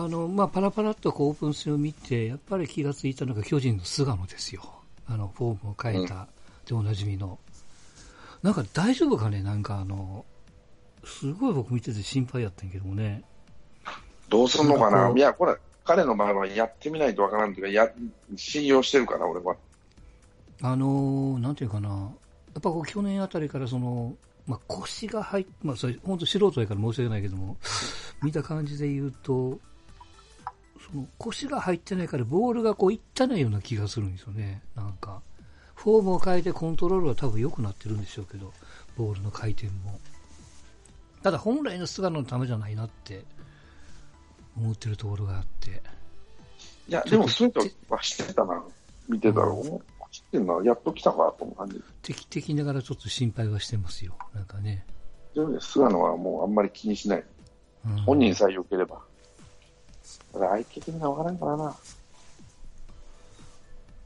あの、まあ、パラパラっとこうオープン戦を見て、やっぱり気がついたのが巨人の菅野ですよ。あの、フォームを変えたでおなじみの。なんか大丈夫かね？なんかあの、すごい僕見てて心配やったんやけどもね。どうすんのかな？いや、これ、彼の場合はやってみないとわからんというか、や、信用してるから、俺は。あのー、なんていうかな。やっぱこう去年あたりからその、まあ、腰が入っまあ、それ、本当素人やから申し訳ないけども、見た感じで言うと、その腰が入ってないからボールがこういったないような気がするんですよね。なんか、フォームを変えてコントロールは多分良くなってるんでしょうけど、ボールの回転も。ただ本来の菅野のためじゃないなって思ってるところがあって。いや、でもそういうのはしてたな。見てたら、うん知ってんのやっと来たかと思う感じ。敵的ながらちょっと心配はしてますよ。なんかね。でもね、菅野はもうあんまり気にしない。うん、本人さえ良ければ。だから相手的には分からんからな。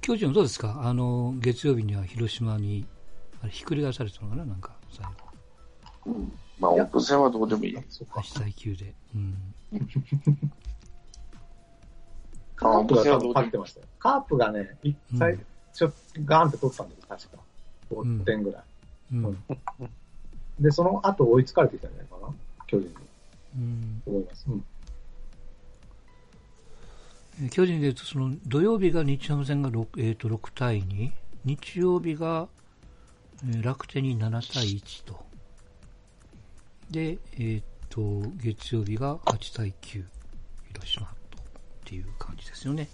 巨人はどうですか？あの、月曜日には広島に、あれ、ひっくり返されたのかな？なんか、最後。うん。まあ、オープン戦はどうでもいい。8対9で。うん。カープが多分勝ってましたよ。カープがね、一回、ちょっとガーンって取ったんです、確か。5点ぐらい。うん、うん、で、その後追いつかれてきたんじゃないかな、巨人に。うん。思います。うん巨人でいうと、その土曜日が日ハム戦が 6,、えー、と6対2、日曜日が、えー、楽天に7対1と、で、えー、と月曜日が8対9、広島とっていう感じですよね。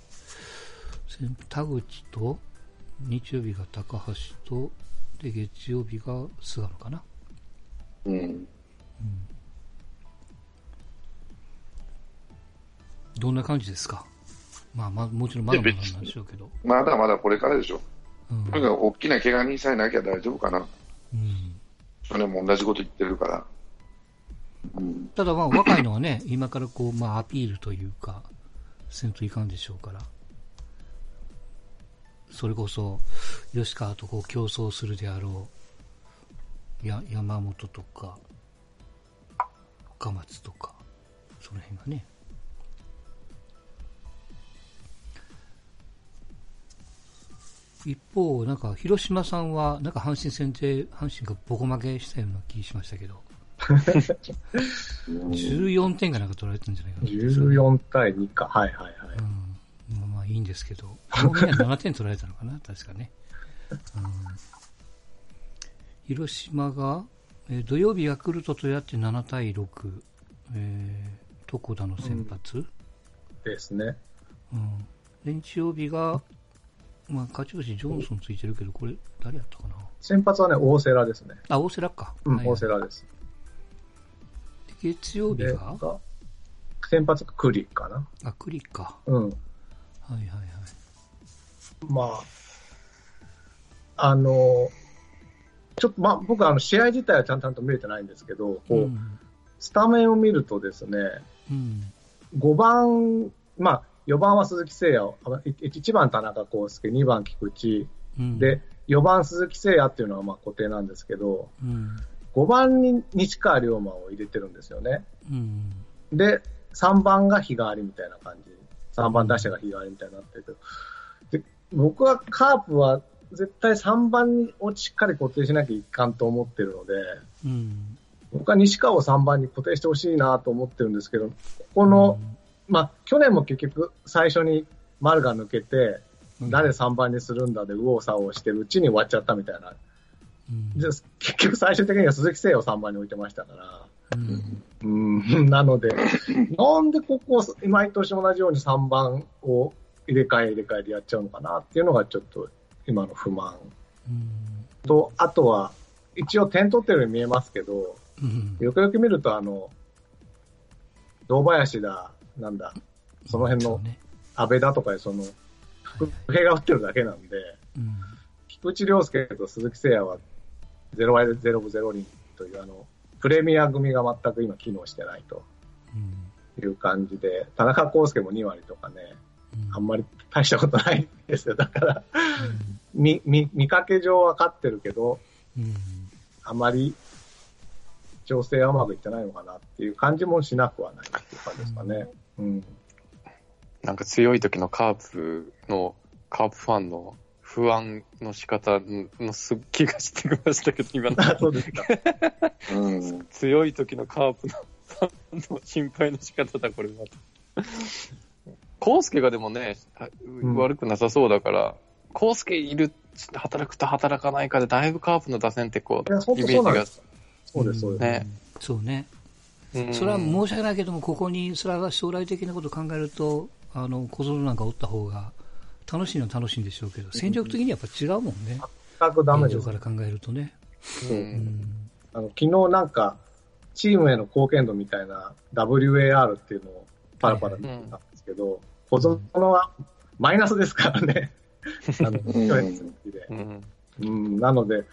田口と日曜日が高橋と、で、月曜日が菅野かな。うん。うん。どんな感じですか？まあ、まあ、もちろんまだまだなんでしょうけど。まだまだこれからでしょ。うん。なんか大きな怪我人さえなきゃ大丈夫かな。うん。それも同じこと言ってるから。うん、ただまあ若いのはね、今からこう、まあアピールというか、せんといかんでしょうから。それこそ、吉川とこう競争するであろう、や、山本とか、深松とか、その辺がね。一方、なんか、広島さんは、なんか阪神戦で、阪神がボコ負けしたような気しましたけど。14点がなんか取られたんじゃないかな。14対2か。はいはいはい。うんまあまあいいんですけど、この辺は7点取られたのかな、確かね。うん、広島が、えー、土曜日ヤクルトとやって7対6、えー、床田の先発、うん、ですね。うん。で、日曜日が、まあ、勝ち星ジョンソンついてるけど、これ、誰やったかな？先発はね、大瀬良ですね。あ、大瀬良か。うん、はい、大瀬良です。月曜日が？先発がクリかな。あ、クリか。うん。はいはいはい。まあ、あの、ちょっとまあ僕あの試合自体はちゃんと見れてないんですけど、こう、うん、スタメンを見るとですね、うん、5番、まあ4番は鈴木誠也、1番田中康介、2番菊池、うん、で、4番鈴木誠也っていうのはまあ固定なんですけど、うん、5番に西川龍馬を入れてるんですよね。うん、で、3番が日替わりみたいな感じ。3番打者が日替わりみたいになってる。けど、で僕はカープは絶対3番をしっかり固定しなきゃいかんと思ってるので、うん、僕は西川を3番に固定してほしいなと思ってるんですけど、ここの、うん、まあ、去年も結局最初に丸が抜けて、誰3番にするんだで右往左往してるうちに終わっちゃったみたいな。うん、結局最終的には鈴木誠也を3番に置いてましたから、うん、なので、なんでここ、毎年同じように3番を入れ替え入れ替えでやっちゃうのかなっていうのがちょっと今の不満。と、あとは、一応点取ってるように見えますけど、よくよく見ると、あの、堂林だ、なんだ、その辺の安倍だとかその、が打ってるだけなんで、菊池涼介と鈴木誠也は0割で0分0厘というあの、プレミア組が全く今機能してないという感じで、田中康介も2割とかね、あんまり大したことないんですよ。だから、見、見、見かけ上は勝ってるけど、あまり調整はうまくいってないのかなっていう感じもしなくはないっていう感じですかね。うん。なんか強い時のカープの、カープファンの不安の仕方のす気がしてきましたけど、今の。そうですか。うん、強い時のカープのの心配の仕方だ、これは。コウスケがでもね、悪くなさそうだから、コウスケいる、働くと働かないかで、だいぶカープの打線ってこう、イメージが。そうです、そうです。ね。そうね。それは申し訳ないけども、ここに、それは将来的なことを考えると、あの、小園なんかおった方が、楽しいのは楽しいんでしょうけど、戦力的にやっぱ違うもんね。全くダメです。から考えるとね。うん。あの、昨日なんか、チームへの貢献度みたいな WAR っていうのをパラパラ見てたんですけど、小園はマイナスですからね。あの、去年で。うん、なので、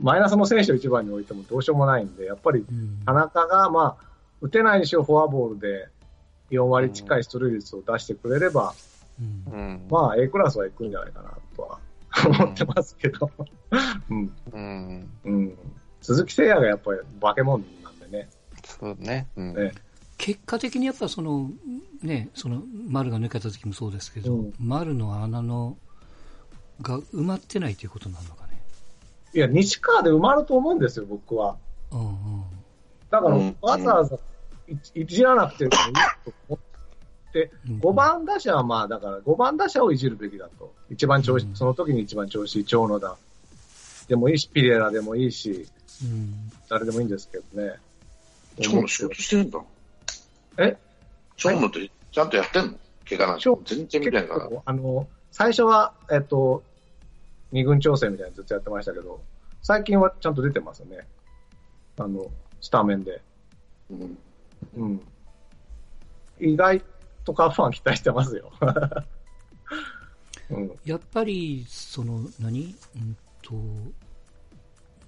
マイナスの選手を一番に置いてもどうしようもないんで、やっぱり田中が、まあ、打てないにしろフォアボールで4割近い出塁率を出してくれれば、うん、まあ A クラスは行くんじゃないかなとは思ってますけど、うん。うん。うん。鈴木誠也がやっぱり化け物なんでね。そうね。うん、ね結果的にやっぱその、ね、その丸が抜けた時もそうですけど、うん、丸の穴のが埋まってないということなのかね。いや、西川で埋まると思うんですよ、僕は。うんうん、だから、わざわざいじらなくてもいいと思って、5番打者はまあ、だから5番打者をいじるべきだと。一番調子、その時に一番調子いい長野だ。でもいいし、ピレラでもいいし、うん、誰でもいいんですけどね。長野仕事してるんだ。え？長野ってちゃんとやってんの？怪我なんて全然見てないから。あの、最初は、えっと、二軍調整みたいなのずっとやってましたけど、最近はちゃんと出てますよね。あの、スタメンで。うん。うん。意外とカーファン期待してますよ。うん、やっぱり、その何、うんと、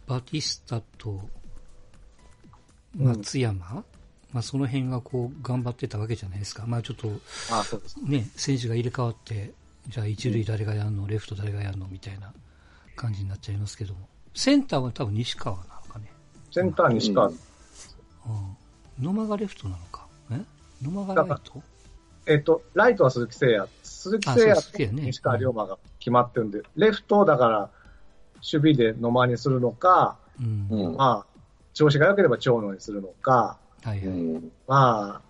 バティスタと松山、うん、まあその辺がこう頑張ってたわけじゃないですか。まあちょっと、あそうですね、選手が入れ替わって、じゃあ一塁誰がやるの、レフト誰がやるの？みたいな感じになっちゃいますけども。センターは多分西川な。センター西川。うん。野間がレフトなのか。え？野間がライト？えっと、ライトは鈴木誠也。鈴木誠也と西川龍馬が決まってるんで、レフトだから、守備で野間にするのか、うん、まあ、調子が良ければ長野にするのか、はいはい、まあ、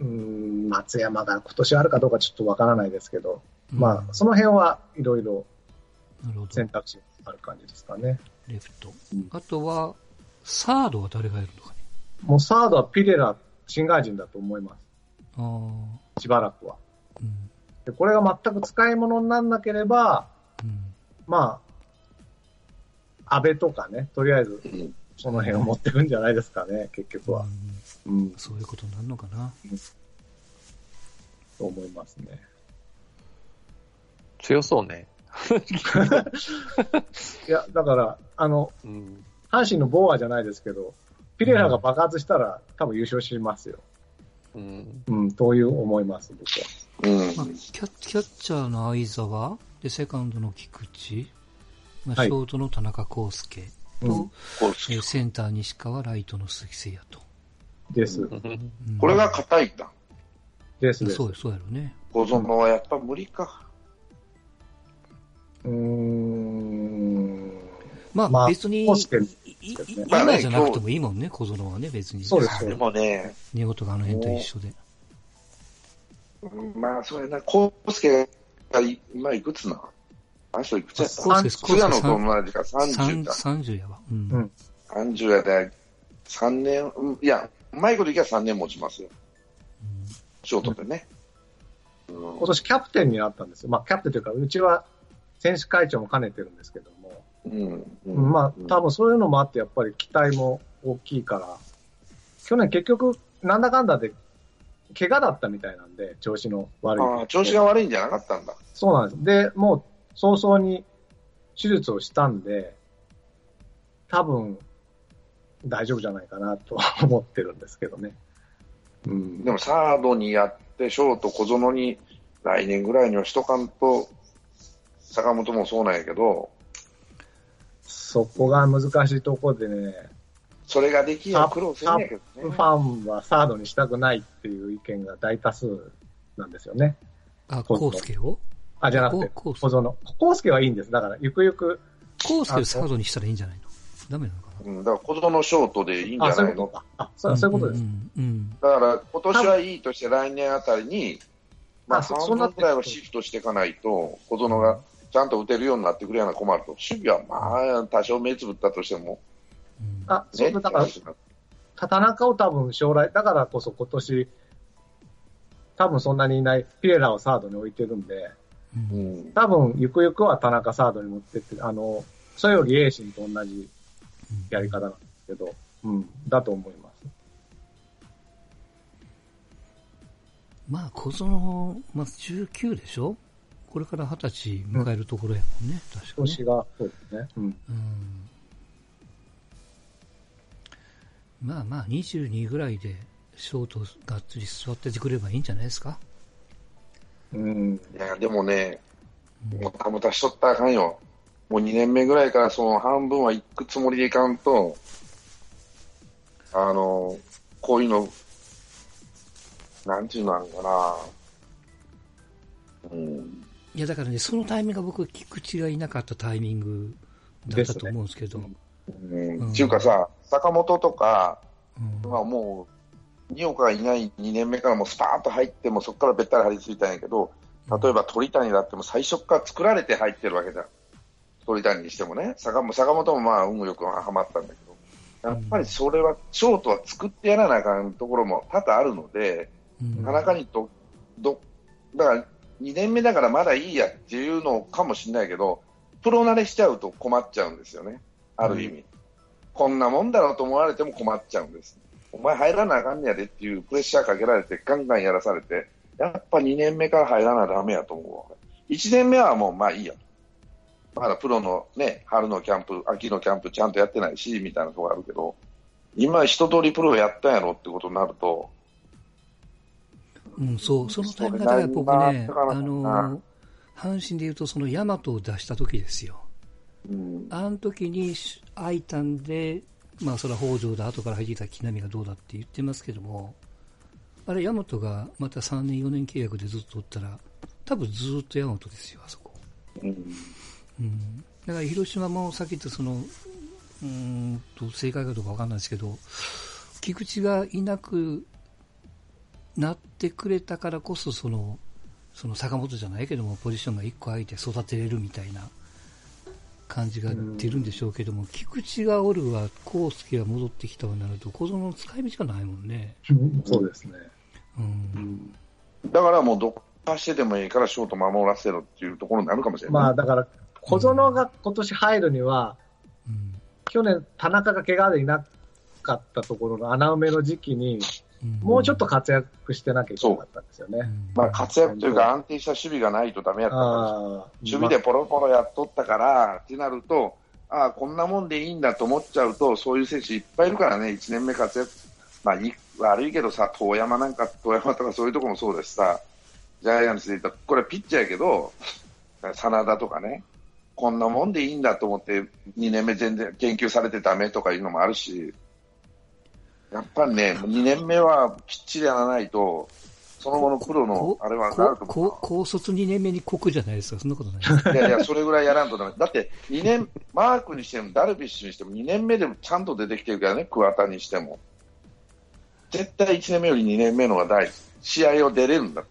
うん、松山が今年あるかどうかちょっとわからないですけど、うん、まあ、その辺はいろいろ選択肢ある感じですかね。レフト。あとは、サードは誰がいるのかね？もうサードはピレラ、新外人だと思います。あしばらくは、うん、で。これが全く使い物にならなければ、うん、まあ、安倍とかね、とりあえず、その辺を持ってくんじゃないですかね、結局は。うん、そういうことになるのかな。うん、と思いますね。強そうね。いや、だから、あの、うん、阪神のボーアじゃないですけど、ピレラが爆発したら、多分優勝しますよ。うん、うん、という思います、僕は。うんまあ、キャキャッチャーの相沢、で、セカンドの菊池、まあ、ショートの田中康介と、うん、えセンター西川、ライトの鈴木誠也と。です。これが硬いんだ。ですです。そうそうやろね。小園はやっぱ無理か。うーん。まあ、別に、今じゃなくてもいいもんね、小園はね、別に。そうですでもね。寝言があの辺と一緒で。まあ、そうやな、コウスケが今いくつなあの人いくつやった？コウスケ、菅野と同じか30だ。30やわ。うん。30やで、3年、いや、うまいこといけば3年持ちますよ。ショートでね。今年キャプテンになったんですよ。まあ、キャプテンというか、うちは選手会長も兼ねてるんですけども。うんうん、まあ、多分そういうのもあって、やっぱり期待も大きいから、去年結局、なんだかんだで、怪我だったみたいなんで、調子の悪い。ああ、調子が悪いんじゃなかったんだ。そうなんです。で、もう早々に手術をしたんで、多分、大丈夫じゃないかなと思ってるんですけどね。うん、でもサードにやって、ショート小園に来年ぐらいにはしとかんと、坂本もそうなんやけど、そこが難しいところでね、それができや苦労するんやけどね。ファンはサードにしたくないっていう意見が大多数なんですよね。あ、コウスケを？あ、じゃなくて、コウス小園。コウスケはいいんです。だから、ゆくゆく、コウスケをサードにしたらいいんじゃないの？ダメなのかな？うん、だから小園ショートでいいんじあ、ゃないの？そういうことか。あ、そういうことです。んうんだから今年はいいとして来年あたりに、まあ、あそ半そうなくらいはシフトしていかないと、小園がちゃんと打てるようになってくれやな困ると、守備はまあ、多少目つぶったとしても、うんあ、そうね、だから、田中を多分将来、だからこそ今年、多分そんなにいないピレラをサードに置いてるんで、ううん。ん、多分ゆくゆくは田中サードに持ってって、あの、それよりエイシンと同じやり方なんですけど、うん、だと思います。まあ、小園、まあ、19でしょ？これから20歳迎えるところやもんね、確かね。年が、そうですね。うん。うんまあまあ、22ぐらいで、ショートがっつり座っててくればいいんじゃないですか？うん。いや、でもね、もたもたしとったらあかんよ。もう2年目ぐらいからその半分は行くつもりでいかんと、あの、こういうの、なんていうのなんかな。うん。いや、だからね、そのタイミングが僕、菊池がいなかったタイミングだったと思うんですけど、ねうん。うん。っていうかさ、坂本とか、うん。まあもう、二岡がいない2年目からもうスパーッと入ってもそこからべったり張り付いたんやけど、例えば鳥谷だっても最初から作られて入ってるわけじゃん。鳥谷にしてもね。坂本坂本もまあ運よくはまったんだけど、やっぱりそれは、ショートは作ってやらなあかんところも多々あるので、うん。田中にと、ど、だから2年目だからまだいいやっていうのかもしれないけど、プロ慣れしちゃうと困っちゃうんですよね。ある意味。こんなもんだろうと思われても困っちゃうんです。お前入らなあかんねやでっていうプレッシャーかけられてガンガンやらされて、やっぱ2年目から入らなダメやと思う。1年目はもうまあいいや。まだプロのね、春のキャンプ、秋のキャンプちゃんとやってないし、みたいなとこあるけど、今一通りプロやったんやろってことになると、うん、そう、そのタイミングだから僕ね、あの、阪神で言うとそのヤマトを出した時ですよ。うん、あの時に空いたんで、まあそれは北条だ、後から入ってきた木浪がどうだって言ってますけども、あれ、ヤマトがまた3年、4年契約でずっとおったら、多分ずっとヤマトですよ、あそこ。うん、うん。だから広島もさっき言ったその、うーんと、正解かどうかわかんないですけど、菊池がいなくなってくれたからこそ、その、その坂本じゃないけども、ポジションが1個空いて育てれるみたいな感じが出るんでしょうけども、菊池がおるわ、康介が戻ってきたわなると、小園の使い道がないもんね。そうですね。うん。だからもうどっかしてでもいいからショート守らせろっていうところになるかもしれない。まあ、だから、小園が今年入るには、うん。去年田中が怪我でいなかったところの穴埋めの時期に、うんもうちょっと活躍してなきゃいけなかったんですよね。う。ん。まあ活躍というか安定した守備がないとダメやった守備でポロポロやっとったからってなると、ああ、こんなもんでいいんだと思っちゃうと、そういう選手いっぱいいるからね、1年目活躍、まあいい悪いけどさ、遠山なんか、遠山とかそういうところもそうですさ、ジャイアンツで言ったら、これピッチャーやけど、真田とかね、こんなもんでいいんだと思って、2年目全然研究されてダメとかいうのもあるし、やっぱりね、2年目はきっちりやらないと、その後のプロのこあれはなると思う高卒2年目に国じゃないですか、そんなことない。いやいや、それぐらいやらんとダメ。だって、2年、マークにしても、ダルビッシュにしても、2年目でもちゃんと出てきてるからね、桑田にしても。絶対1年目より2年目の方が大事。試合を出れるんだ。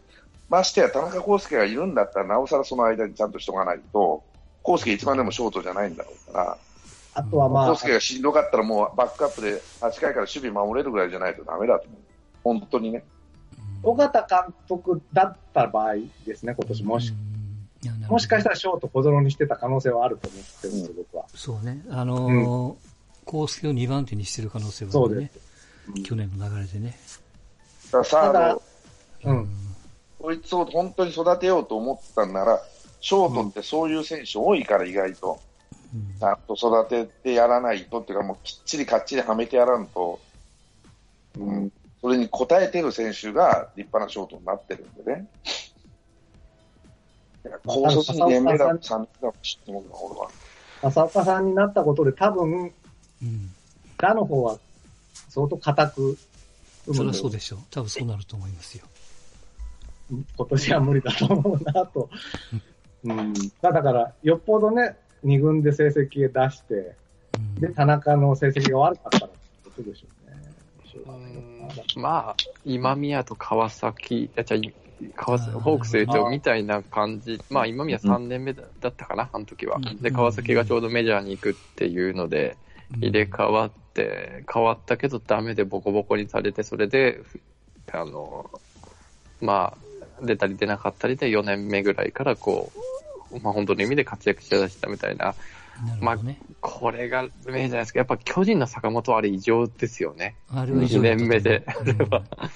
ましてや、田中康介がいるんだったら、なおさらその間にちゃんとしとかないと、康介一番でもショートじゃないんだろうから、あとはまあ康、介がしんどかったらもうバックアップで8回から守備守れるぐらいじゃないとダメだと思う。本当にね。尾形監督だった場合ですね、今年もし、もしかしたら。らショート小園にしてた可能性はあると思ってるんです、僕は。そうね。あのー、康介を2番手にしてる可能性はあるね。去年の流れでね。だからサーただド、うん。こいつを本当に育てようと思ったんなら、ショートってそういう選手多いから、意外と。うんちゃんと育ててやらないとっていうか、もうきっちりかっちりはめてやらんと、うん、それに応えてる選手が立派なショートになってるんでね。高卒2年目だ、3年だと知ってもんな、俺は。浅岡さんになったことで多分、うん。打の方は相当硬くそれはんでそうでしょう。多分そうなると思いますよ。今年は無理だと思うなと。うん。だだから、よっぽどね、2軍で成績出して、うん。で、田中の成績が悪かったらってことでしょうね。うまあ、今宮と川崎、いや、じゃあ川崎、ホークスで言うとみたいな感じ、まあ今宮3年目だだったかな、あの時は。で、川崎がちょうどメジャーに行くっていうので、入れ替わって、変わったけどダメでボコボコにされて、それで、あの、まあ、出たり出なかったりで4年目ぐらいからこう、まあ本当の意味で活躍しだしたみたいな、なるほどね。これが名じゃないですか。やっぱ巨人の坂本はあれ異常ですよね。あれは異常だったと思う二年目でうん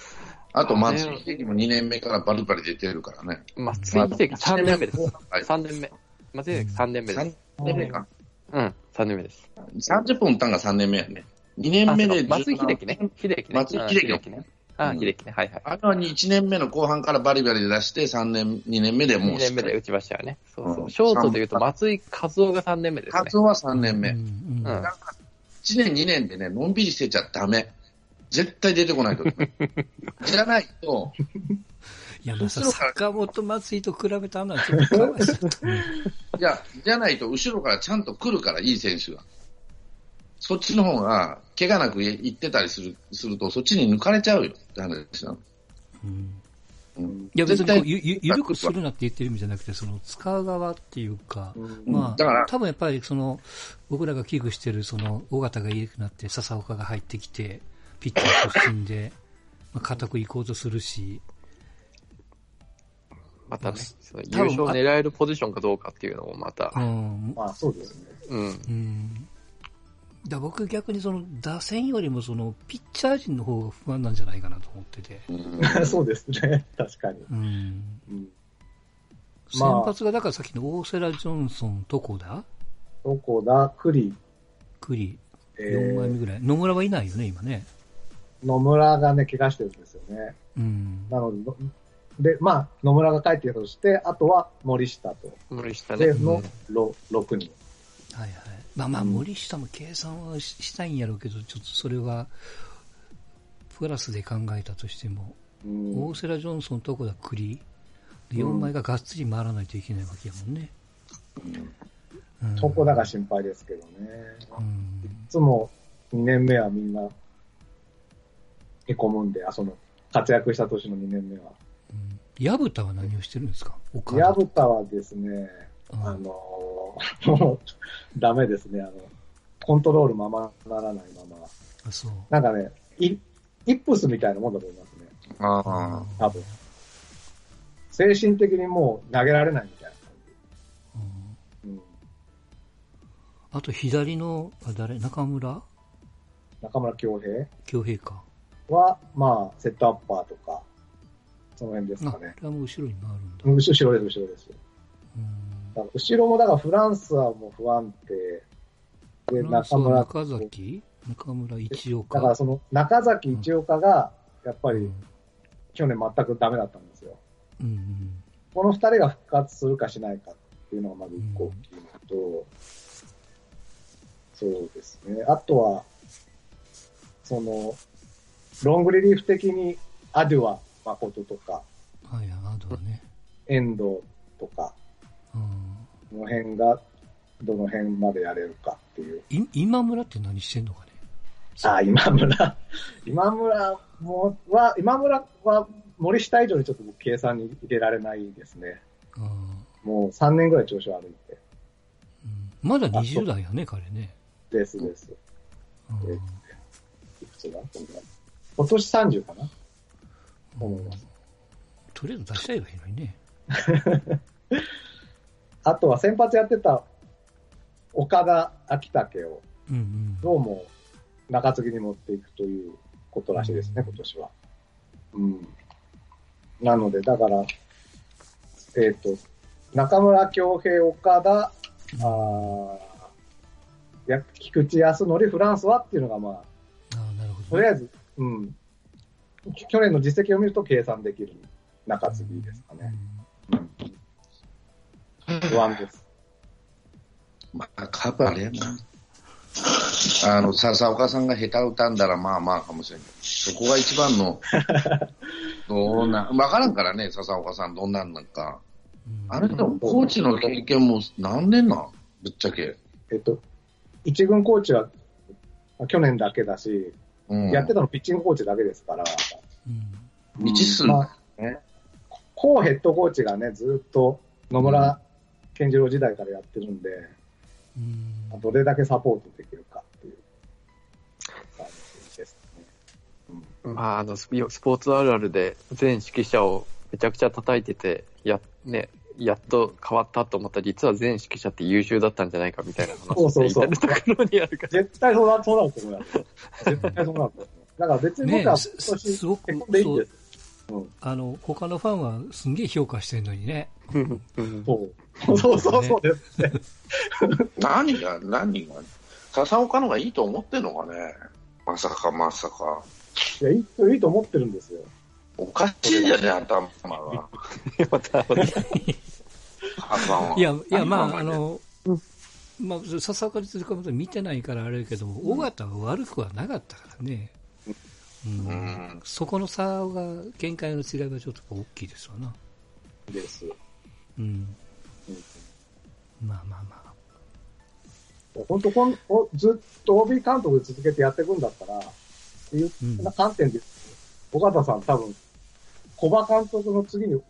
あと、松井秀喜も2年目からバリバリ出てるからね。松井秀喜3年目です。はい。3年目。松井秀喜3年目で3す。年目か。うん、3年目です。30分打ったんが3年目やね。2年目で松井秀喜ね。秀喜ね。松井秀喜ね。あ、うん秀喜ね。はいはい。あれは1年目の後半からバリバリで出して、3年、2年目でもう2年目で打ちましたよね。そうそうう。んショートで言うと松井和夫が3年目ですね。活動は3年目。う1んうんうん年2年でね、のんびりしてちゃダメ。絶対出てこないと。じゃないと、いや、まさ坂本松井と比べたのはちょっとかわいそう。いや、じゃないと後ろからちゃんと来るから、いい選手が。そっちの方が、怪我なく行ってたりするすると、そっちに抜かれちゃうよって話なの。うんうんいや、別にゆゆ緩くするなって言ってる意味じゃなくて、その使う側っていうか、まあ、だから多分やっぱりその、僕らが危惧してる、その、尾形がいなくなって、笹岡が入ってきて、ピッチャー出身で、まあ、固く行こうとするし、またね、優多分勝を狙えるポジションかどうかっていうのもまたう、ん、まあそうですね。うん。うん。だ僕逆にその、打線よりもその、ピッチャー陣の方が不安なんじゃないかなと思ってて、うん そうですね。確かに。うん。うん。先まあ発がだからさっきの大瀬良ジョンソン、どこだどこだ、栗、栗、え4枚目ー、ぐらい。野村はいないよね、今ね。野村がね、怪我してるんですよね。うん。なのでの、で、まあ、野村が帰ってきたとして、あとは森下と、無理したねで、。の、ろ6人。はいはい。まあまあ、うん森下も計算はししたいんやろうけど、ちょっとそれは、プラスで考えたとしても、うん大瀬良ジョンソンとこだ栗、で4枚ががっつり回らないといけないわけやもんね。うん床田が心配ですけどね。うんいつも2年目はみんな、へこむんで、あ、その、活躍した年の2年目は。うん薮田は何をしてるんですか？岡田薮田はですね、うんあのー もう、ダメですね。あの、コントロールままならないまま。あそう。なんかね、イイップスみたいなもんだと思いますね。ああ。多分。精神的にもう投げられないみたいな感うんじ。うん。あと左の、あ誰？中村？中村恭平？京平か。は、まあ、セットアッパーとか、その辺ですあ、かね。これはもう後ろに回るんだ。うん後ろです、後ろです。うん後ろも、だからフランスはもう不安定。で、中村。は中崎？中村一岡。だからその、中崎一岡が、やっぱりうん去年全くダメだったんですよ。うんうんこの二人が復活するかしないかっていうのがまず一個大きいのと、そうですね。あとは、その、ロングリリーフ的にアデュア誠とか、はいはい、あとはね。遠藤とか、の辺がどの辺までやれるかっていう。い今村って何してんのかね？あ、今村。今村もは、今村は森下以上にちょっと僕計算に入れられないですね。うんもう3年ぐらい調子悪いって。うんまだ20代やね、彼ね。ですです。うんえいくつだ？今年30かな？思います。とりあえず出したいばいいのにね。あとは先発やってた岡田秋武をうんうん。どうも中継ぎに持っていくということらしいですね、今年は。うん。なので、だから、えっ、と、中村恭平、岡田、あーや菊池康則、フランスはっていうのが、まあ、ああ、なるほとどね。りあえず、うん。去年の実績を見ると計算できる中継ぎですかね。不安です。まあ、カープあれやな。あの、笹岡さんが下手歌んだらまあまあかもしれない。そこが一番の、どうな、わからんからね、笹岡さんどんなんなんか。あれでも、コーチの経験も何年なん？ぶっちゃけ。えっと、一軍コーチは去年だけだし、うん。やってたのピッチングコーチだけですから、うん未知数まあね。コーヘッドコーチがね、ずっと野村健次郎時代からやってるんで、うんどれだけサポートできるかっていう感じですね。まあ、あの、スポーツあるあるで、全指揮者をめちゃくちゃ叩いてて、や、ね、やっと変わったと思ったら、実は全指揮者って優秀だったんじゃないかみたいな話そうそうそうところにあるから。絶対そうなそうなると思いますよ。絶対そうなると思います。だから別に僕はね今すごくでいいんです。あの、他のファンはすんげえ評価してるのにね。うんうんそう。そうそうそうですね。何が、何が、笹岡のがいいと思ってんのかね？まさかまさか。いや、いいと、いいと思ってるんですよ。おかしいじゃね、頭が。いや、いや、まあ、あの、まあ、笹岡律かも見てないからあれだけども、尾形は悪くはなかったからね。うんうんそこの差が、見解の違いはちょっと大きいですわな。です。うん。まあまあまあ。本当こんお、ずっと OB 監督で続けてやっていくんだったら、っていううん観点で、尾形さん多分、小葉監督の次に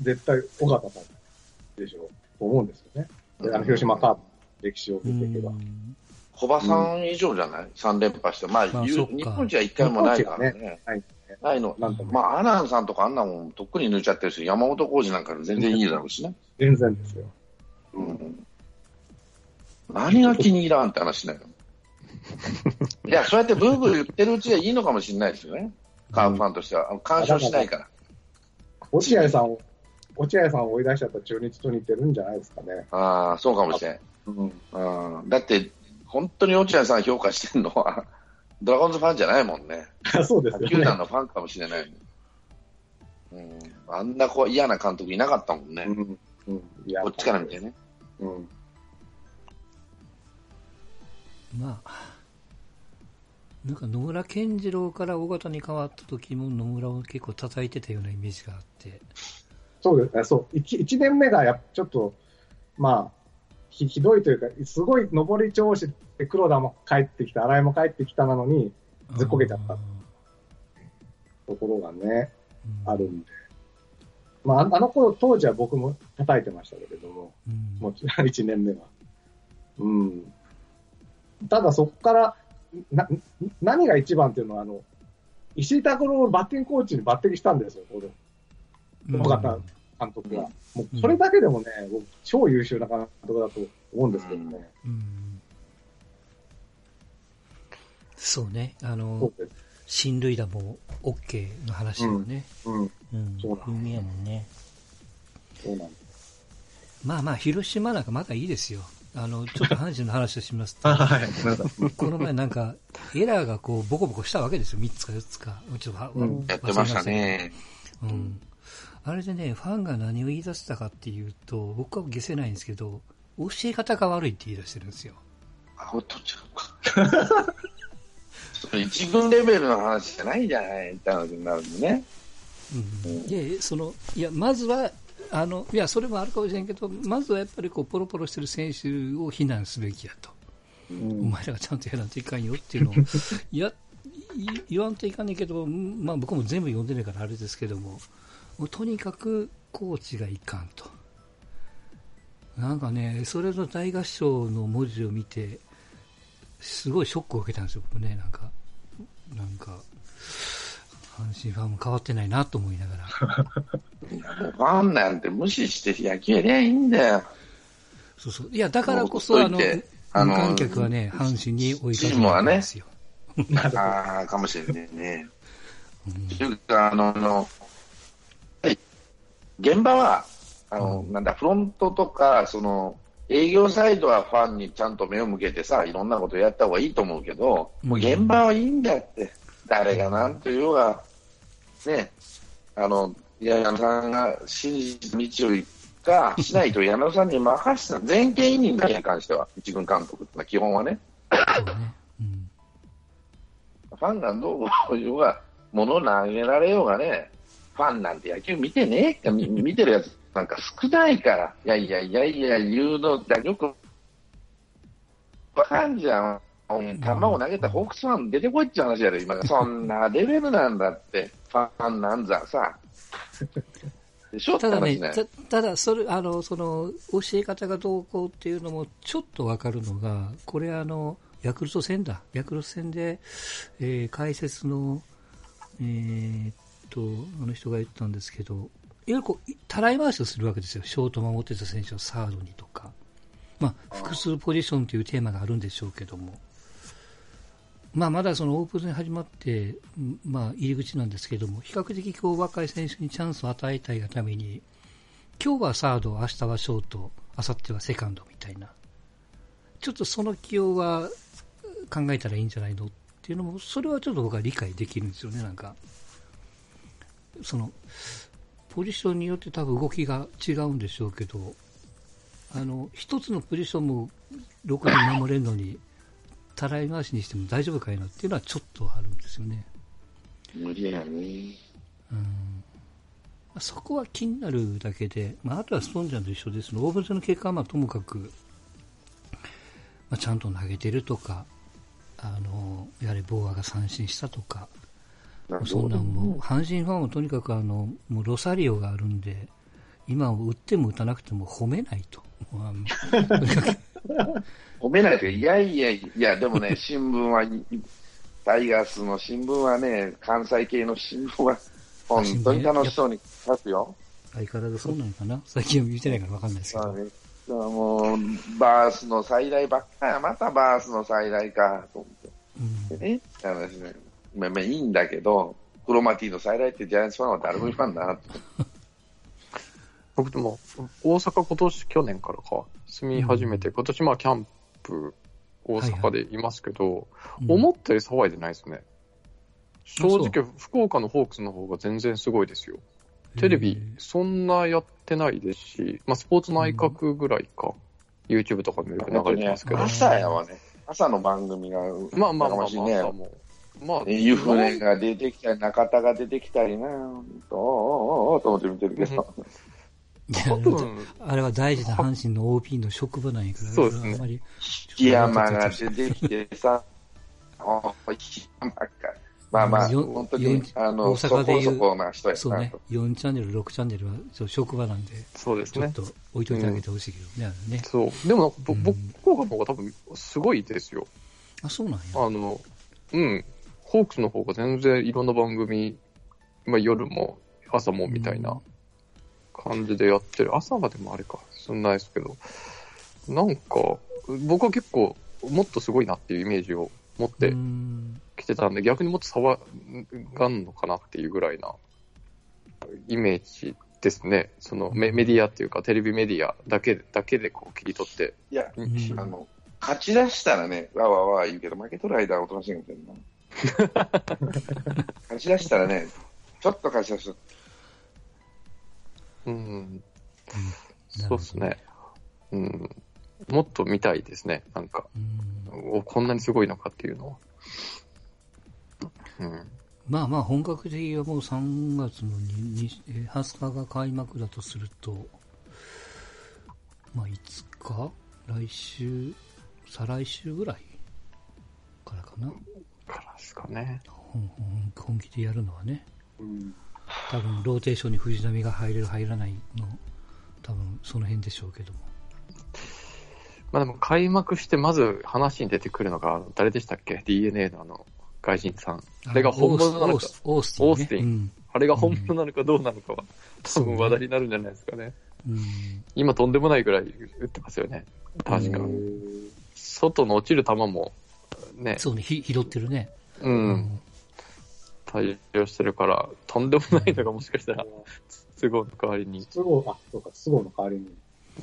絶対尾形さんでしょう、と思うんですよね。であの広島カープの歴史を見ていけば。うん小葉さん以上じゃない ?3 連覇して。まあ、まあ日本一は1回もないからね。はい。ないの。なんまあ、アナンさんとかあんなもんとっくに抜いちゃってるし、山本浩二なんか全然いいだろうしね。全然ですよ。うん。何が気に入らんって話だよ。いや、そうやってブーブー言ってるうちはいいのかもしれないですよね。カープファンとしては。あの干渉しないから。落合さんを、落合さんを追い出しちゃった中日と似てるんじゃないですかね。ああ、そうかもしれん。うん。うん。だって、本当に落合さん評価してるのは、ドラゴンズファンじゃないもんね。そうですよね。球団のファンかもしれない。うん。あんなこう嫌な監督いなかったもんね。うん。うん。いやこっちから見てね。うん。まあ、なんか野村健次郎から尾形に変わった時も野村を結構叩いてたようなイメージがあって。そうですね。そう。一一年目がやっちょっと、まあ、ひひどいというか、すごい上り調子で黒田も帰ってきた、新井も帰ってきたなのに、ずっこけちゃったところがね、うんあるんで。まあ、ああの頃、当時は僕も叩いてましたけれども、うんもちろん1年目は。うん。ただそこから、な、何が一番っていうのは、あの、石井拓郎をバッティングコーチに抜擢したんですよ、これ尾形監督は。もうそれだけでもね、僕超優秀な監督だと思うんですけどね。うんそうね、あそのう、です。進塁打も OK の話をね。うん。うん。そうなん有名やもんね。そうなんです。まあまあ、広島なんかまだいいですよ。あの、ちょっと阪神の話をしますと。この前なんか、エラーがこう、ボコボコしたわけですよ。3つか4つか。ちょっとは、うんやってましたね。うん。あれでね、ファンが何を言い出したかっていうと、僕は消せないんですけど、教え方が悪いって言い出してるんですよ。あ、ほっとっちゃうか。一軍レベルの話じゃないじゃないって話になるんでね。うん。いやその、いや、まずは、あの、いや、それもあるかもしれんけど、まずはやっぱりこう、ポロポロしてる選手を非難すべきやと。お前らがちゃんとやらんといかんよっていうのを、いや、い言わんといかんねんけど、まあ僕も全部読んでないからあれですけども、もうとにかくコーチがいかんと。なんかね、それの大合唱の文字を見て、すごいショックを受けたんですよ、僕ね、なんか。なんか、阪神ファンも変わってないなと思いながら。いやもうファンなんて無視して野球やりゃいいんだよ。そうそう。いや、だからこもそ、あの、あの観客はね、阪神に追いかけチームはねんですよ。ああ、かもしれないね。うんというか、あの、現場は、あの、なんだ、フロントとか、その、営業サイドはファンにちゃんと目を向けてさ、いろんなことやった方がいいと思うけど、もう現場はいいんだって。誰が何と言おうが、ね、あの、矢野さんが信じた道を行くか、しないと矢野さんに任せた、全権委任だけに関しては、一軍監督ってのは基本はね。ファンがどういうが、物投げられようがね、ファンなんて野球見てねえか、見てるやつなんか少ないから、いやいやいやいや、言うのだ、よく、バカんじゃん。球を投げたホークスファン出てこいって話やで、今。そんなレベルなんだって、ファンなんざさ。でしょただね、たただそれ、あの、その、教え方がどうこうっていうのもちょっとわかるのが、これあの、ヤクルト戦だ。ヤクルト戦で、えー解説の、えーと、あの人が言ったんですけど、いわゆるこう、たらい回しをするわけですよ。ショート守ってた選手をサードにとか。まあ、複数ポジションというテーマがあるんでしょうけども。まあ、まだそのオープン戦始まって、まあ、入り口なんですけども、比較的こう若い選手にチャンスを与えたいがために、今日はサード、明日はショート、明後日はセカンドみたいな、ちょっとその起用は考えたらいいんじゃないのっていうのも、それはちょっと僕は理解できるんですよね、なんか。その、ポジションによって多分動きが違うんでしょうけど、あの、一つのポジションも6人守れるのに、たらい回しにしても大丈夫かいなっていうのはちょっとあるんですよね。無理やね。うんまあそこは気になるだけで、まあ、あとはスポンジャーと一緒ですの、オープン戦の結果はまあともかく、まあ、ちゃんと投げてるとか、あのやはりボーアが三振したとか、そんなんもう、阪神ファンはとにかくあのもうロサリオがあるんで、今、打っても打たなくても褒めないと。褒めないといやいやいや、でもね、新聞は、タイガースの新聞はね、関西系の新聞は、本当に楽しそうに書くよ。相変わらずそうなのかな？最近は見てないから分かんないですけど。もう、バースの再来ばっかや、またバースの再来か、と思うんってね、って話ね。まあまあいいんだけど、クロマティの再来ってジャイアンツファンは誰もいかんな、って。僕でも、大阪今年、去年からか、住み始めて、今年まあキャンプ、大阪でいますけど、うん。思ったより騒いでないですね。正そ直、福岡のホークスの方が全然すごいですよ。テレビ、そんなやってないですし、まあ、スポーツ内閣ぐらいか、YouTube とかでもよく流れてますけど、ね朝やわね。朝の番組が、まあまあまあまあ、朝も。まあ、湯船が出てきたり、中田が出てきたりな、ほんと、おーおーと思って見てるけど。いやあれは大事な阪神の OB の職場なんやから、そうですねあんまり木山が出てきてさ、お山か。まあまあ、よ本当に、あの、大そ阪で言うこそこな人やなそうね、4チャンネル、6チャンネルはそう職場なんで、そうですね。ちょっと置いといてあげてほしいけどね、ね。そう。でも僕、福岡の方が多分、すごいですよ。あ、そうなんや。あの、うん。ホークスの方が全然いろんな番組、まあ夜も朝もみたいな感じでやってる。朝までもあれか、そんなですけど。なんか、僕は結構、もっとすごいなっていうイメージを持ってうんきてたんで、逆にもっと差はがんのかなっていうぐらいなイメージですね。そのメメディアっていうか、テレビメディアだけだけでこう切り取って。いや、んあの、勝ち出したらね、わわわ言うけど、負けとる間はおとなしいかもしれんな。勝ち出したらね、ちょっと勝ち出した。うん。そうですね。うん。もっと見たいですね。なんか、うんおこんなにすごいのかっていうのは。うん。まあまあ、本格的にはもう3月のににえー20日が開幕だとすると、まあ、いつか来週、再来週ぐらいからかな？ですかね。本気でやるのはね。うん多分、ローテーションに藤波が入れる、入らないの、多分、その辺でしょうけども。まあでも開幕してまず話に出てくるのが、誰でしたっけ ?DNA のあの、外人さん。あれが本物なのか？オース、ティン、ね。オースティンうんあれが本物なのかどうなのかは、多分話題になるんじゃないですかね。うん今とんでもないぐらい打ってますよね。確か。う外の落ちる球も、ね、そうね、ひ拾ってるね。うん、対応してるから、とんでもないのがもしかしたら、都合の代わりに。都合、あ、そうか、都合の代わりに。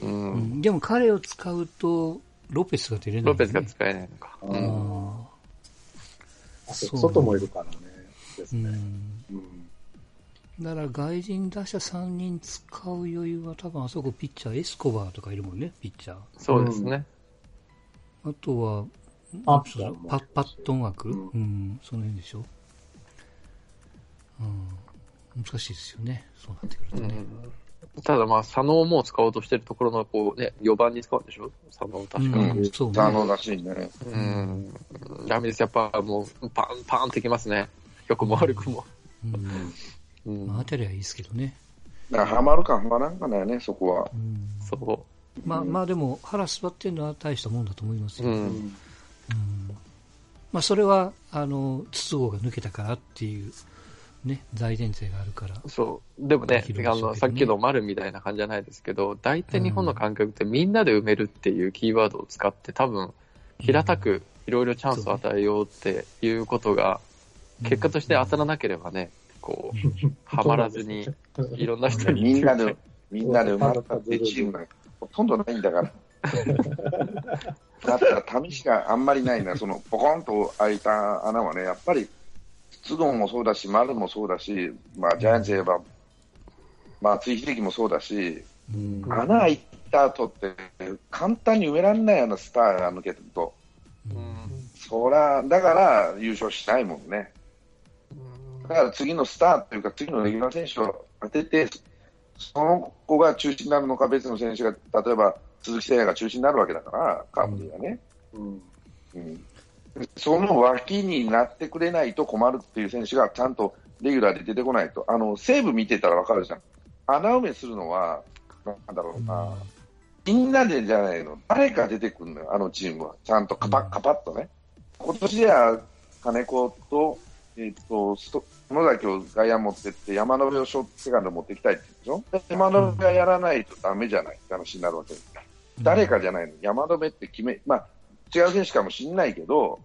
う。うんんでも彼を使うと、ロペスが出れない、ね。ロペスが使えないのか。あうんーああそう外もいるからね。ですね。ん。うん。だから外人打者3人使う余裕は多分あそこピッチャー、エスコバーとかいるもんね、ピッチャー。そうですね。あとは、パッそうトンもパパットン枠、ううんんその辺でしょ、うん、難しいですよね、そうなってくるとね。うんただまあ、佐野をもう使おうとしてるところの、こうね、4番に使うんでしょ？佐野を確かに。うんそうねあのらしいね。うん。ダメです。やっぱもう、パン、パンってきますね。良くも悪くも。うんうん。まあ、当たりはいいですけどね。だからハマるかハマらんかだよね、そこは。うんそまあ、まあでも、腹座ってるのは大したもんだと思いますう。よ。う。うんんまあ、それは、あの、筒香が抜けたからっていう、ね、大前提があるから。そう。でもねねあの、さっきの丸みたいな感じじゃないですけど、大体日本の観客ってみんなで埋めるっていうキーワードを使って、多分、平たくいろいろチャンスを与えようっていうことが、結果として当たらなければね、こう、はまらずに、いろんな人に。みんなで、みんなで埋まったってチームがほとんどないんだから。だったら、試しがあんまりないな、その、ポコンと開いた穴はね、やっぱり、筒香もそうだし、丸もそうだし、まあ、ジャイアンツ言えば、まあ、追肥的もそうだし、うん。穴開いた後って、簡単に埋められないようなスターが抜けてると、うんそら、だから優勝しないもんね。だから次のスターというか、次のレギュラー選手を当てて、その子が中心になるのか、別の選手が、例えば鈴木誠也が中心になるわけだから、カープではね。うん。うん。その脇になってくれないと困るっていう選手がちゃんとレギュラーで出てこないと、あの西武見てたら分かるじゃん、穴埋めするのは、なんだろうな、みんなでじゃないの、誰か出てくるのよ、あのチームは、ちゃんとカパッカパッとね。今年では金子と、えっと、野崎を外野持ってって、山野辺をショートセカンド持っていきたいって言うんでしょ。山野辺がやらないとダメじゃない。って話になるわけです。誰かじゃないの、山野辺って決め、まあ、違う選手かもしれないけど、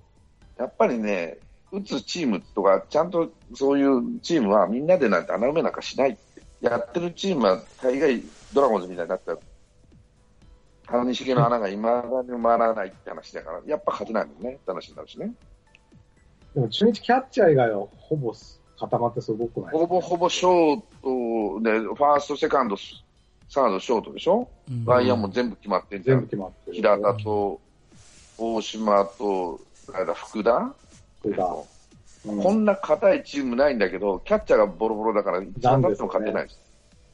やっぱりね、打つチームとか、ちゃんとそういうチームはみんなでなんて穴埋めなんかしないって。やってるチームは大概ドラゴンズみたいになったら、谷繁の穴がいまだに埋まらないって話だから、やっぱ勝てないもんねって話になるしね。でも中日キャッチャー以外はほぼ固まってすごくないほぼほぼショートで、ファースト、セカンド、サード、ショートでしょ？うん外野も全部決まってんじゃ全部ん。決まってる。平田と、大島と、福田？福田うんこんな硬いチームないんだけど、キャッチャーがボロボロだから、一番だっても勝てないです。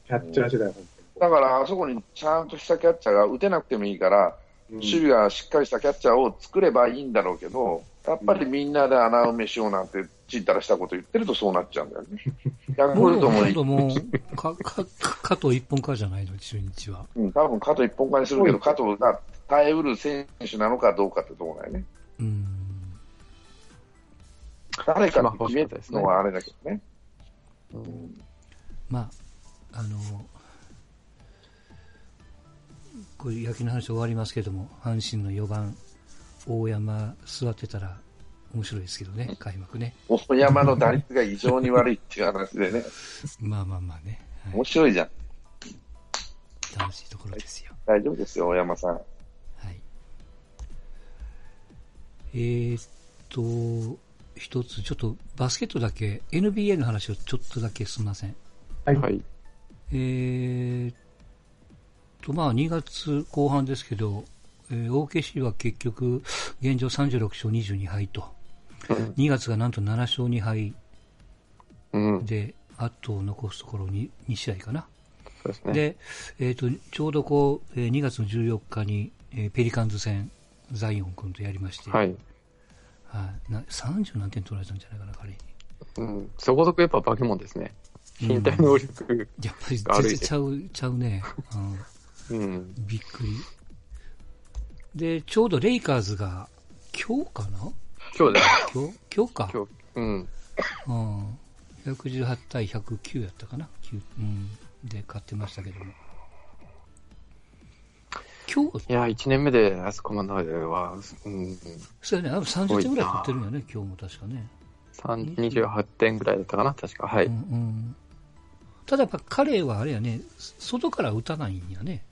キャッチャー時代、本だから、あそこにちゃんとしたキャッチャーが打てなくてもいいから、当に。守備がしっかりしたキャッチャーを作ればいいんだろうけど、やっぱりみんなで穴埋めしようなんて、ちんたらしたこと言ってるとそうなっちゃうんだよね。ヤクもうルトも、今度もう、か、か、加藤一本化じゃないの、中日は。うん、多分加藤一本化にするけど、加藤が耐えうる選手なのかどうかってところだよね。うん。誰かって決めたのはあれだけどね。うんまあ、あの、こういう野球の話終わりますけども、阪神の4番、大山座ってたら面白いですけどね、開幕ね。大山の打率が異常に悪いっていう話でね、まあまあまあね。はい面白いじゃん。楽しいところですよ。大丈夫ですよ、大山さん。はい。えーっと、一つ、ちょっとバスケットだけ、NBA の話をちょっとだけすみません。はい。はい。えーっと、まあ、2月後半ですけど、えー OKC は結局、現状36勝22敗と、2月がなんと7勝2敗うん。で、あと残すところに2試合かな。そうですね。で、えー、とちょうどこう、えー2月の14日に、えーペリカンズ戦、ザイオン君とやりまして、はい。はいな30何点取られたんじゃないかな、彼に。うん。そこそこやっぱ化け物ですね。うん身体能力。やっぱり全然ちゃう、ちゃうね。うんうん。びっくり。で、ちょうどレイカーズが、今日かな今日だよ。今日？今日か。今日。うん。うん。118対109やったかな？9うん。で、勝ってましたけども。今日、いや、1年目であそこまでは、うん、そうやね、あの30点ぐらい取ってるんよね、今日も確かね。3 28点ぐらいだったかな、確か。はい。うんうん。ただやっぱ彼はあれやね、外から打たないんやね。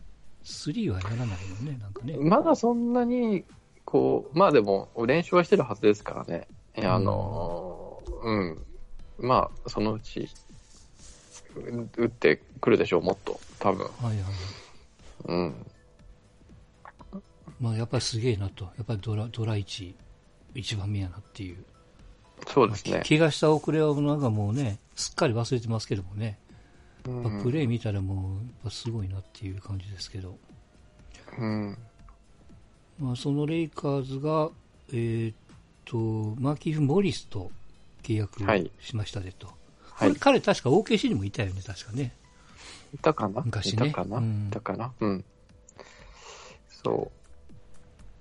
スリーはやらないよね、なんかね。まだそんなに、こう、まあでも、練習はしてるはずですからね。あのー、うん。まあ、そのうち、う打ってくるでしょう、もっと。多分。はいはい。うん。まあやっぱりすげえなと。やっぱりドラ、ドラ1。1番目やなっていう。そうですね。怪我した遅れはなんかもうね、すっかり忘れてますけどもね。うんプレー見たらもう、やっぱすごいなっていう感じですけど。うん。まあ、そのレイカーズが、えーっと、マーキーフ・モリスと契約はいしましたでと。はい彼確か OKC にもいたよね、確かね。いたかな？昔ねいたかな、うんいたかな？うん。そ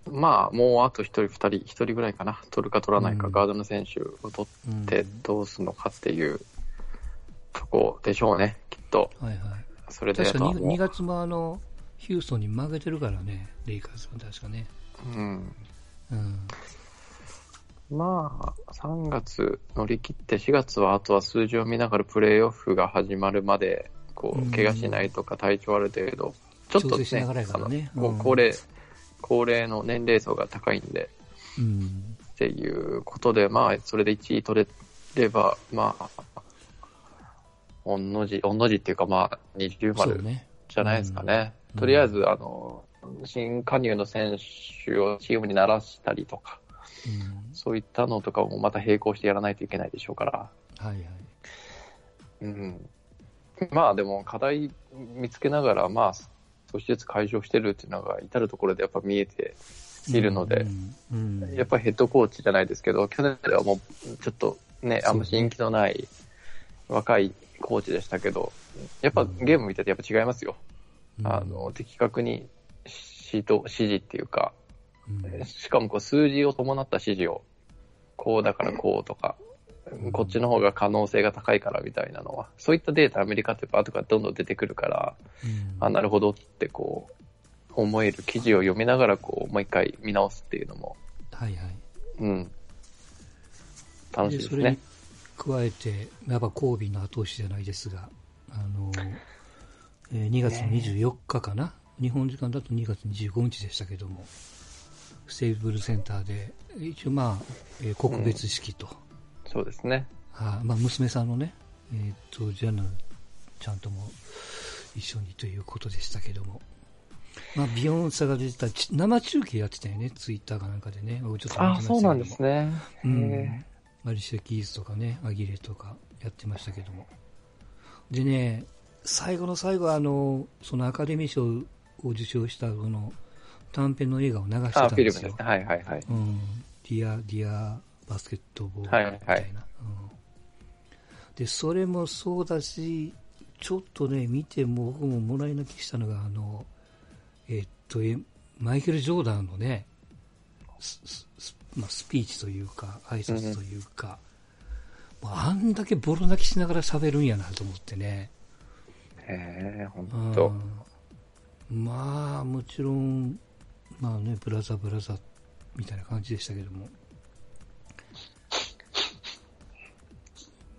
う。まあ、もうあと一人、二人、一人ぐらいかな？取るか取らないか、うんガードの選手を取うんってどうするのかっていうとこでしょうね、きっと。はいはい。それで確かあとは 2, もう2月もあの、ヒューストンに負けてるからね、レイカーズは確かね。うん。うん。まあ、3月乗り切って、4月はあとは数字を見ながらプレーオフが始まるまで、こう怪我しないとか体調ある程度、ちょっとね、うん高齢、高齢の年齢層が高いんで、うん。っていうことで、まあ、それで1位取れれば、まあ、御の字、御の字っていうか、まあ、二重丸。じゃないですかね。うんとりあえず、あの、新加入の選手をチームにならしたりとか、うん。そういったのとかもまた並行してやらないといけないでしょうから。はいはい。うん。まあでも課題見つけながら、まあ少しずつ解消してるっていうのが至るところでやっぱ見えているので、うん、うん。やっぱりヘッドコーチじゃないですけど、去年ではもうちょっとね、あんま人気のない若いコーチでしたけど、やっぱゲーム見ててやっぱ違いますよ。うんあの、的確に指導、指示っていうか、うんしかもこう数字を伴った指示を、こうだからこうとか、うんこっちの方が可能性が高いからみたいなのは、そういったデータアメリカって後からどんどん出てくるから、うんあ、なるほどってこう、思える記事を読みながらこう、もう一回見直すっていうのも、はいはい。うん。楽しいですそれにね。加えて、やっぱコービーの後押しじゃないですが、あの、えー2月の24日かな、日本時間だと2月25日でしたけども、ステーブルセンターで、一応まあ、えー告別式と、そうですね。あまあ、娘さんのね、えーっと、ジャナちゃんとも一緒にということでしたけども、まあ、ビヨンセが出てたち生中継やってたよね、ツイッターかなんかでね。僕ちょっと見てましたけどもね。うん。アリシア・キーズとかね、アギレラとかやってましたけども。でね、最後の最後はあの、そのアカデミー賞を受賞したこの短編の映画を流してたあ、んですよ。はいはいはい。うん。ディア、ディアバスケットボールみはいはいたいな。うんで、それもそうだし、ちょっとね、見ても僕ももらい泣きしたのが、あの、えっと、えマイケル・ジョーダンのね、スまあ、スピーチというか、挨拶というか、まああんだけボロ泣きしながら喋るんやなと思ってね。へえ、ほうんんと。まあ、もちろん、まあね、ブラザーブラザーみたいな感じでしたけども。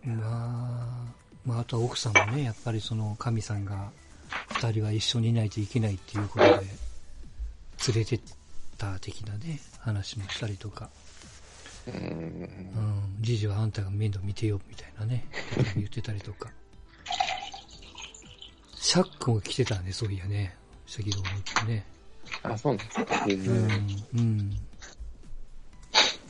まあ、まあ、あとは奥さんもね、やっぱりその神さんが二人は一緒にいないといけないっていうことで、連れてった的なね、話もしたりとか、うん。うん、じじはあんたが面倒見てよ、みたいなね、言ってたりとか。シャックも来てたんで、そういやね、シャキローってね。あ、そうなんですか。うん。うん。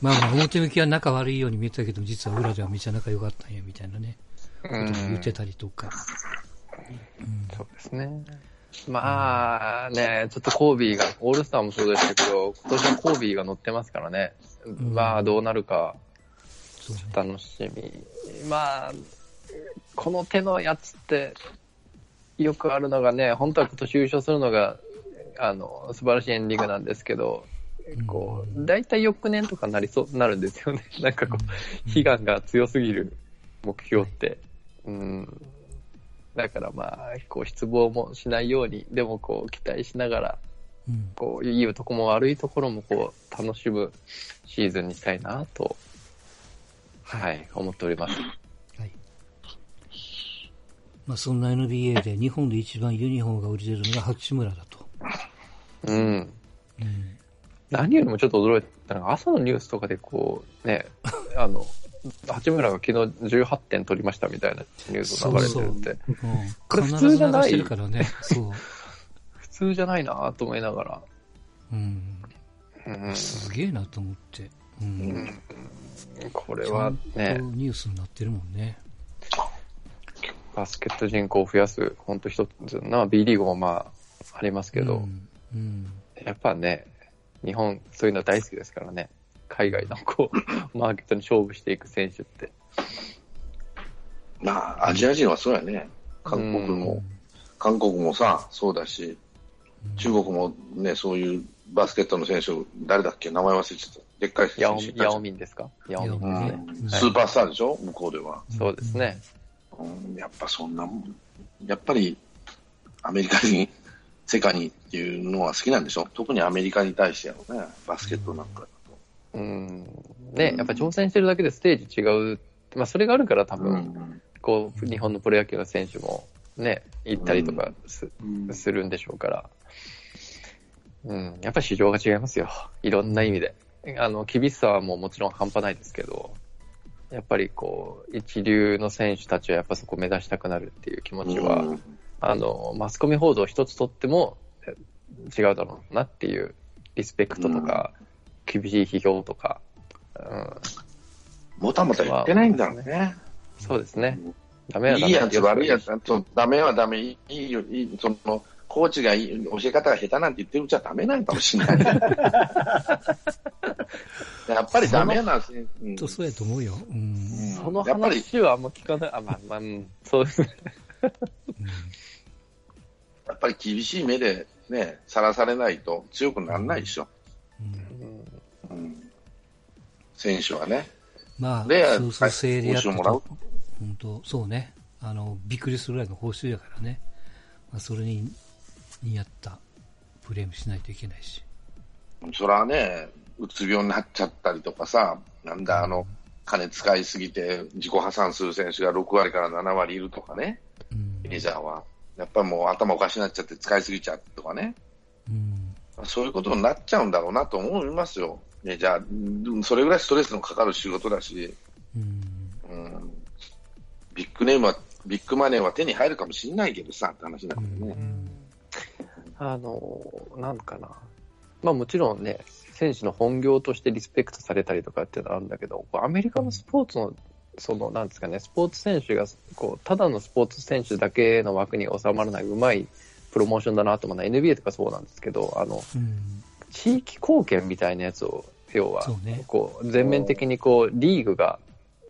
まあまあ、表向きは仲悪いように見えたけど、実は裏ではめっちゃ仲良かったんや、みたいなね、ことも言ってたりとか。うん。そうですね。まあね、ちょっとコービーが、オールスターもそうでしたけど、今年はコービーが乗ってますからね。んまあどうなるか。楽しみ。まあ、この手のやつって、よくあるのがね、本当は今年優勝するのが、あの、素晴らしいエンディングなんですけど、こう、大体翌年とかなりそう、なるんですよね。なんかこう、悲願が強すぎる目標って。うん。だからまあ、こう、失望もしないように、でもこう、期待しながら、うん。こう、いいとこも悪いところもこう、楽しむシーズンにしたいなと、はい、思っております。はい。まあ、そんな NBA で日本で一番ユニフォームが売れてるのが八村だと。うん。うん。何よりもちょっと驚いたのが、朝のニュースとかでこう、ね、あの、八村が昨日18点取りましたみたいなニュースが流れてるって、うん。これ必普通じゃないからね。そう。普通じゃないなと思いながら、うん。うん、すげえなと思って。う。うんん。これはねニュースになってるもんね。バスケット人口を増やす、本当一つな、B リーグもまあ、ありますけど、うん。うんやっぱね、日本、そういうの大好きですからね。海外のこう、マーケットに勝負していく選手って。まあ、アジア人はそうやね。韓国も、韓国もさ、そうだし、中国もね、そういうバスケットの選手、誰だっけ名前忘れちゃった。でっかい選手ヤオミン、いたじゃんヤオミンですか？ヤオミンうですね。んスーパースターでしょ？向こうでは。そうですね。うんやっぱそんなもん、やっぱりアメリカに、世界にっていうのは好きなんでしょ？特にアメリカに対してやろね、バスケットなんかだと。うん。ね、やっぱ挑戦してるだけでステージ違う。まあ、それがあるから多う分、んこう、日本のプロ野球の選手もね、行ったりとかす,、うんするんでしょうから。うん。やっぱり市場が違いますよ。いろんな意味で。あの、厳しさはもうもちろん半端ないですけど、やっぱりこう、一流の選手たちはやっぱそこを目指したくなるっていう気持ちは、うん。あの、マスコミ報道一つとってもえ違うだろうなっていう、リスペクトとか、厳しい批評とか、うん、もたもた言ってないんだろうね。そうですね。ダメはダメ。いいやつ、悪いやつ、とダメはダメ、いいいいよ、いい、その、コーチがいい教え方が下手なんて言ってるうちはダメなんかもしれない。やっぱりダメな、うんとそうやと思うよ。うん。そのやっぱり話はあんま聞かない。あ、まあまあ、うんそうですね。やっぱり厳しい目でね、さらされないと強くならないでしょ。うんうん、選手はね。まあ、でそうそう制でやっらうと、本当そうね。あの、びっくりするぐらいの報酬やからね。まあ、それに、に合ったプレーもしないといけないし。そらね、うつ病になっちゃったりとかさ、なんだ、あの、金使いすぎて自己破産する選手が6割から7割いるとかね、うん。メジャーは。やっぱりもう頭おかしになっちゃって使いすぎちゃうとかね。うん。そういうことになっちゃうんだろうなと思いますよ。メジャー、うんそれぐらいストレスのかかる仕事だし、うん。うん、ビッグネームは、ビッグマネーは手に入るかもしれないけどさ、って話なんだよね。あの、なんかな。まあもちろんね、選手の本業としてリスペクトされたりとかっていうのはあるんだけど、アメリカのスポーツの、その、なんですかね、スポーツ選手が、こう、ただのスポーツ選手だけの枠に収まらない、うまいプロモーションだなと思うのは NBA とかそうなんですけど、あの、うん。地域貢献みたいなやつを、要はこう、全面的にこう、リーグが、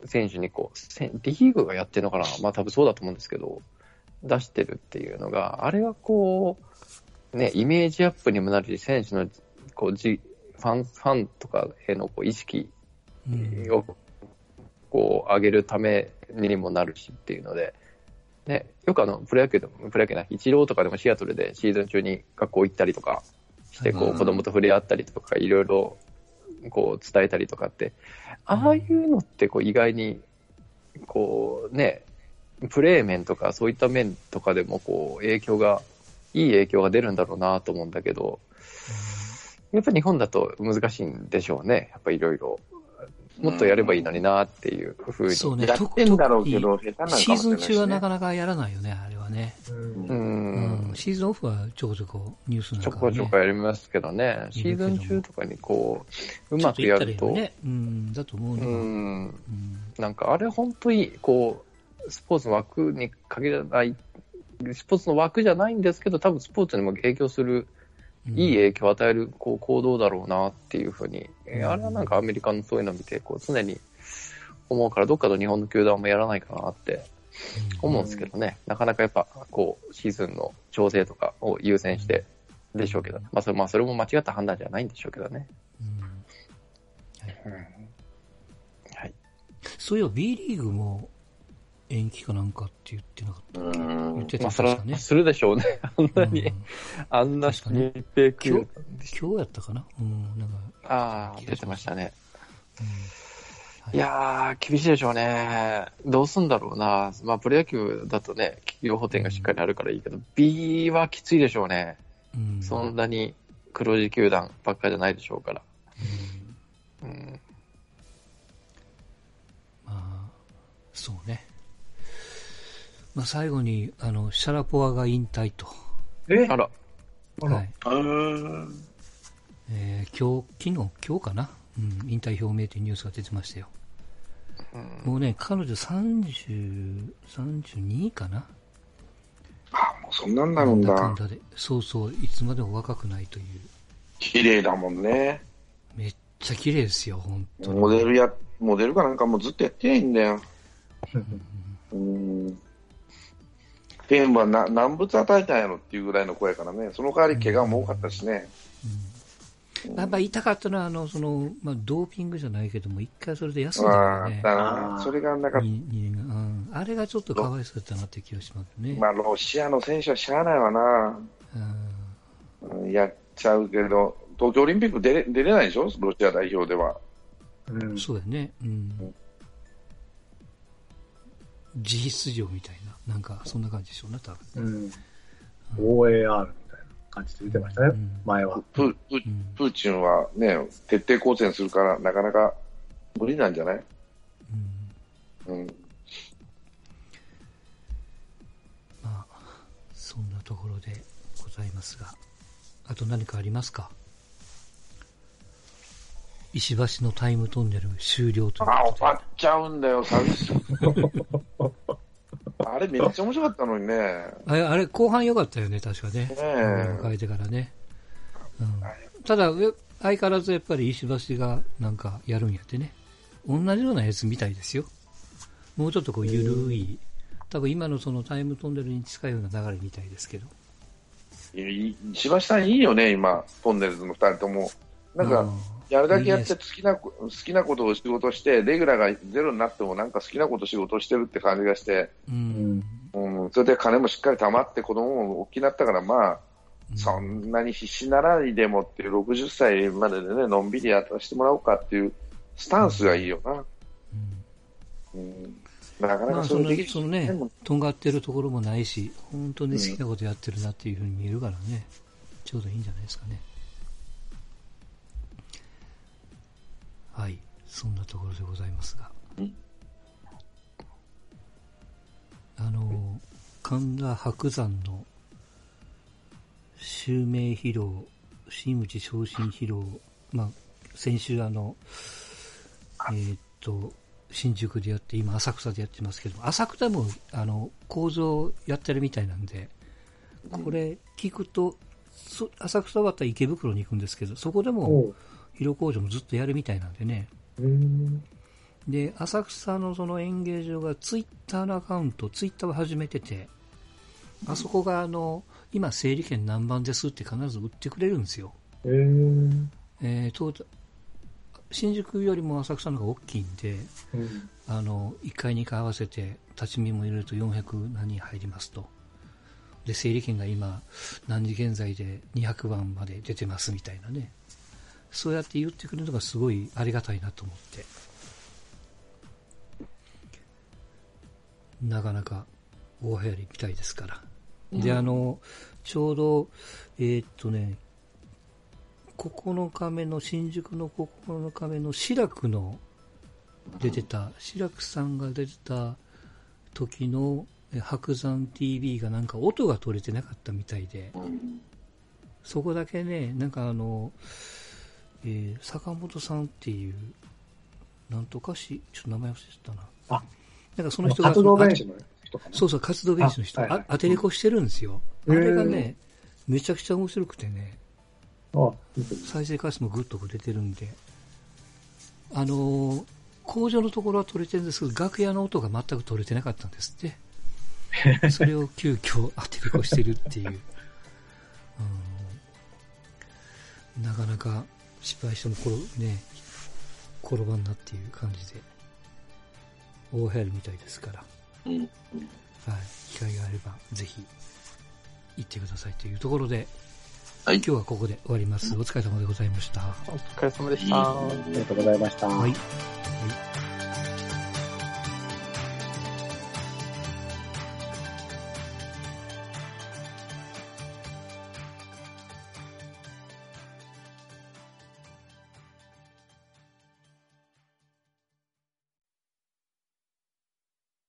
選手にこう、せリーグがやってるのかなまあ多分そうだと思うんですけど、出してるっていうのが、あれはこう、ね、イメージアップにもなるし、選手の、こう、じファン、ファンとかへのこう意識うん。を、こう、上げるためにもなるしっていうので、ね、よくあの、プロ野球でも、プロ野球な、イチローとかでもシアトルでシーズン中に学校行ったりとかして、こうんう、子供と触れ合ったりとか、いろいろ、こう、伝えたりとかって、ああいうのって、こう、意外に、こう、ね、プレー面とか、そういった面とかでも、こう、影響が、いい影響が出るんだろうなと思うんだけど、やっぱり日本だと難しいんでしょうね。やっぱりいろいろ。もっとやればいいのになっていうふうに。そうね。やってんだろうけど、下手なのシーズン。中はなかなかやらないよね、あれはね。うんううんん。シーズンオフはちょこちょこニュースなんかはねちょこちょこやりますけどね、シーズン中とかにこう、うまくやると、ちょっ言ったらいいよね。うん、だと思うね。ううんん、なんかあれ本当に、こう、スポーツの枠に限らない、スポーツの枠じゃないんですけど、多分スポーツにも影響する、いい影響を与えるこう行動だろうなっていうふうに、えあれはなんかアメリカのそういうのを見て、こう常に思うから、どっかの日本の球団もやらないかなって思うんですけどね、なかなかやっぱ、こう、シーズンの調整とかを優先してでしょうけど、まあそれまあそれも間違った判断じゃないんでしょうけどね。うん。はい。そういえば B リーグも延期かなんかって言ってなかった。うん言ってたまあそれんですかねは。するでしょうね。あんなに、うんあんな確かに日程区今日、今日やったかな？うん、なんか、ああ、出てましたね。うんいやー、厳しいでしょうね。どうすんだろうな。まあ、プロ野球だとね、企業補填がしっかりあるからいいけど、B はきついでしょうね。うんそんなに黒字球団ばっかりじゃないでしょうから。うん、まあ、そうね。まあ、最後に、あの、シャラポワが引退と。え？あら、あらはい。うんえー今日、昨日、今日かな？ううん、引退表明というニュースが出てましたよ。うんもうね、彼女30、32かな？あ、もうそんなんなるんだ。なんだかんだで。そうそう、いつまでも若くないという。綺麗だもんね。めっちゃ綺麗ですよ、本当に。モデルや、モデルかなんかもうずっとやってないんだよ。うん。天はな何物与えたんやろっていうぐらいの子やからね。その代わり怪我も多かったしね。やっぱ痛かったのは、あの、その、まあ、ドーピングじゃないけども、一回それで休んだあからね。あ。それがなんか、に二年がうん。あれがちょっとかわいそうだったなって気がしますね。まあ、ロシアの選手はしゃあないわな。やっちゃうけど、東京オリンピック出れ出れないでしょ？ロシア代表では。うんそうだよね。うん。自費出場みたいな、なんか、そんな感じでしょうね、多分。うん。OAR みたいな感じで出てましたね、うん前は。ププーチンはね、徹底抗戦するから、なかなか無理なんじゃない？うんうん。まあ、そんなところでございますが、あと何かありますか？石橋のタイムトンネル終了というあ、こと終わっちゃうんだよ、寂しい。あれめっちゃ面白かったのにね。で。あれ、あれ後半良かったよね、確かね。ねえ変えてからね。うん。ただ、え相変わらずやっぱり石橋がなんかやるんやってね。同じようなやつみたいですよ。もうちょっとこう、ゆるい、多分今のそのタイムトンネルに近いような流れみたいですけど。石橋さんいいよね、今、トンネルズの二人とも。なんか、やるだけやって好きなこ、好きなことを仕事して、レギュラーがゼロになってもなんか好きなこと仕事してるって感じがして、うん。うん、それで金もしっかり貯まって子供も大きくなったから、まあ、そんなに必死ならないでもっていう60歳まででね、のんびりやらせてもらおうかっていうスタンスがいいよな。うん。うん、なかなまあ、そのかそのねとんがってるところもないし、本当に好きなことやってるなっていうふうに見えるからね、ちょうどいいんじゃないですかね。はい、そんなところでございますが。うん。あの、神田伯山の襲名披露、真打ち昇進披露、まあ、先週あの、えーっと、新宿でやって、今浅草でやってますけど、浅草も、あの、構造やってるみたいなんで、これ聞くと、そ浅草終わったら池袋に行くんですけど、そこでも、おう広工場もずっとやるみたいなんでね。うん。で、浅草のその演芸場がツイッターのアカウント、ツイッターを始めてて、あそこがあの、今整理券何番ですって必ず売ってくれるんですよ。えーえー新宿よりも浅草の方が大きいんで、うんあの、1階2階合わせて立ち見も入れると400何人入りますと。で、整理券が今、何時現在で200番まで出てますみたいなね。そうやって言ってくれるのがすごいありがたいなと思って。なかなか大流行りみたいですから。で、あの、ちょうど、えーっとね、9日目の、新宿の9日目の志らくの出てた、志らくさんが出てた時のえ白山 TV がなんか音が取れてなかったみたいで、うんそこだけね、なんかあの、えー坂本さんっていう、なんとかし、ちょっと名前忘れちゃったな。あなんかその人が、活動弁士の人かな。そうそう、活動弁士の人、あはいはいあアテレコしてるんですよ。あれがね、めちゃくちゃ面白くてね、あ、再生回数もぐっと出てるんで、あのー工場のところは取れてるんですけど、楽屋の音が全く取れてなかったんですって。それを急遽当てれこしてるっていう。うんなかなか失敗しても転,、ね、転ばんなっていう感じで、大流行りみたいですから、うんはい、機会があればぜひ行ってくださいというところで、はい今日はここで終わります。お疲れ様でございました。お疲れ様でした。ありがとうございました。はい。はい